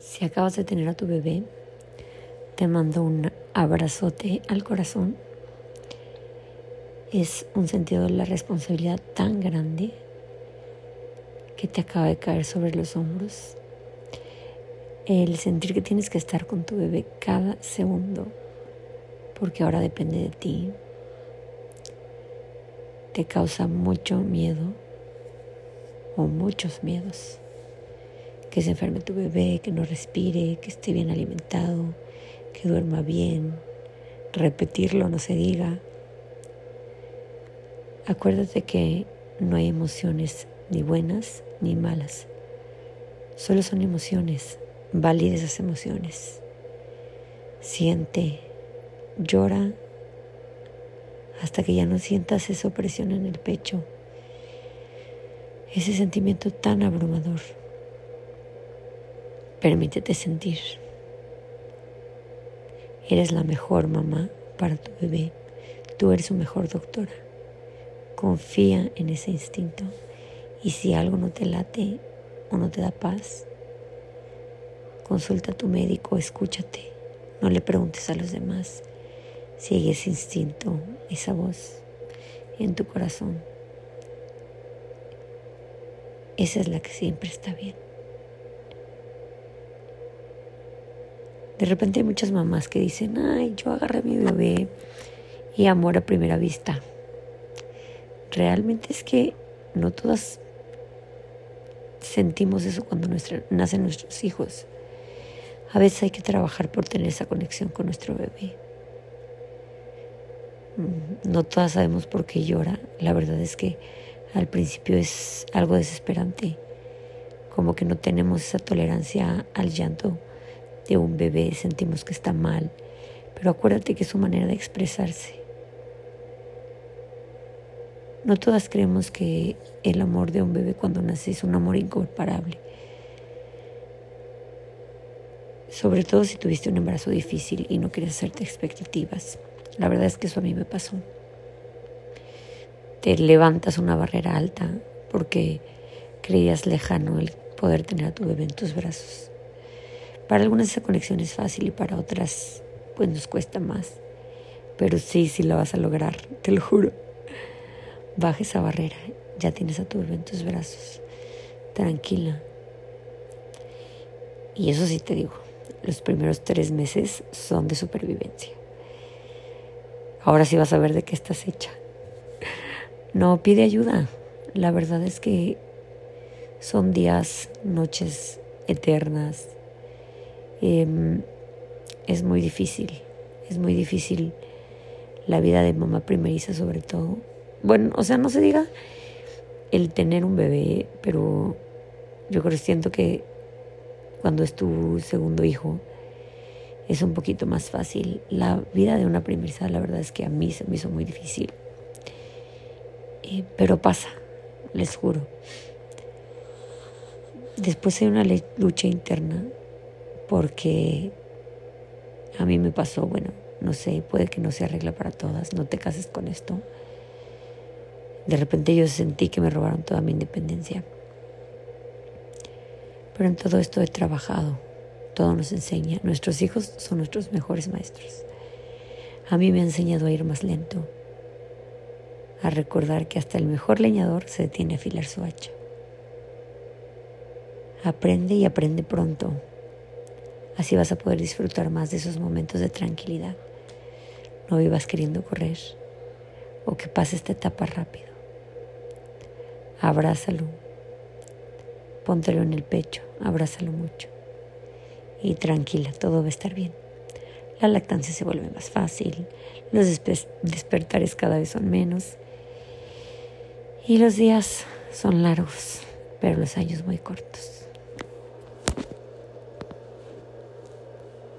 Si acabas de tener a tu bebé, te mando un abrazote al corazón. Es un sentido de la responsabilidad tan grande que te acaba de caer sobre los hombros. El sentir que tienes que estar con tu bebé cada segundo, porque ahora depende de ti, te causa mucho miedo o muchos miedos. Que se enferme tu bebé, que no respire, que esté bien alimentado, que duerma bien. Repetirlo no se diga. Acuérdate que no hay emociones ni buenas ni malas. Solo son emociones, válidas esas emociones. Siente, llora hasta que ya no sientas esa opresión en el pecho, ese sentimiento tan abrumador. Permítete sentir. Eres la mejor mamá para tu bebé. Tú eres su mejor doctora. Confía en ese instinto. Y si algo no te late o no te da paz, consulta a tu médico, escúchate. No le preguntes a los demás. Sigue ese instinto, esa voz en tu corazón. Esa es la que siempre está bien. De repente hay muchas mamás que dicen, ay, yo agarré a mi bebé y amor a primera vista. Realmente es que no todas sentimos eso cuando nacen nuestros hijos. A veces hay que trabajar por tener esa conexión con nuestro bebé. Mm, no todas sabemos por qué llora. La verdad es que al principio es algo desesperante, como que no tenemos esa tolerancia al llanto de un bebé, sentimos que está mal, pero acuérdate que es su manera de expresarse. No todas creemos que el amor de un bebé cuando nace es un amor incomparable. Sobre todo si tuviste un embarazo difícil y no quieres hacerte expectativas. La verdad es que eso a mí me pasó. Te levantas una barrera alta porque creías lejano el poder tener a tu bebé en tus brazos. Para algunas esa conexión es fácil y para otras pues nos cuesta más. Pero sí, sí la vas a lograr, te lo juro. Baja esa barrera, ya tienes a tu bebé en tus brazos. Tranquila. Y eso sí te digo, los primeros tres meses son de supervivencia. Ahora sí vas a ver de qué estás hecha. No pide ayuda. La verdad es que son días, noches eternas. Em, es muy difícil, es muy difícil la vida de mamá primeriza sobre todo. Bueno, o sea, no se diga el tener un bebé, pero yo creo siento que cuando es tu segundo hijo, es un poquito más fácil. La vida de una primeriza, la verdad es que a mí se me hizo muy difícil. Eh, pero pasa, les juro. Después hay una lucha interna porque a mí me pasó, bueno, no sé, puede que no se arregla para todas, no te cases con esto. De repente yo sentí que me robaron toda mi independencia. Pero en todo esto he trabajado, todo nos enseña. Nuestros hijos son nuestros mejores maestros. A mí me ha enseñado a ir más lento, a recordar que hasta el mejor leñador se detiene a afilar su hacha. Aprende y aprende pronto. Así vas a poder disfrutar más de esos momentos de tranquilidad. No vivas queriendo correr o que pase esta etapa rápido. Abrázalo. Póntelo en el pecho, abrázalo mucho y tranquila, todo va a estar bien. La lactancia se vuelve más fácil, los despertares cada vez son menos y los días son largos, pero los años muy cortos.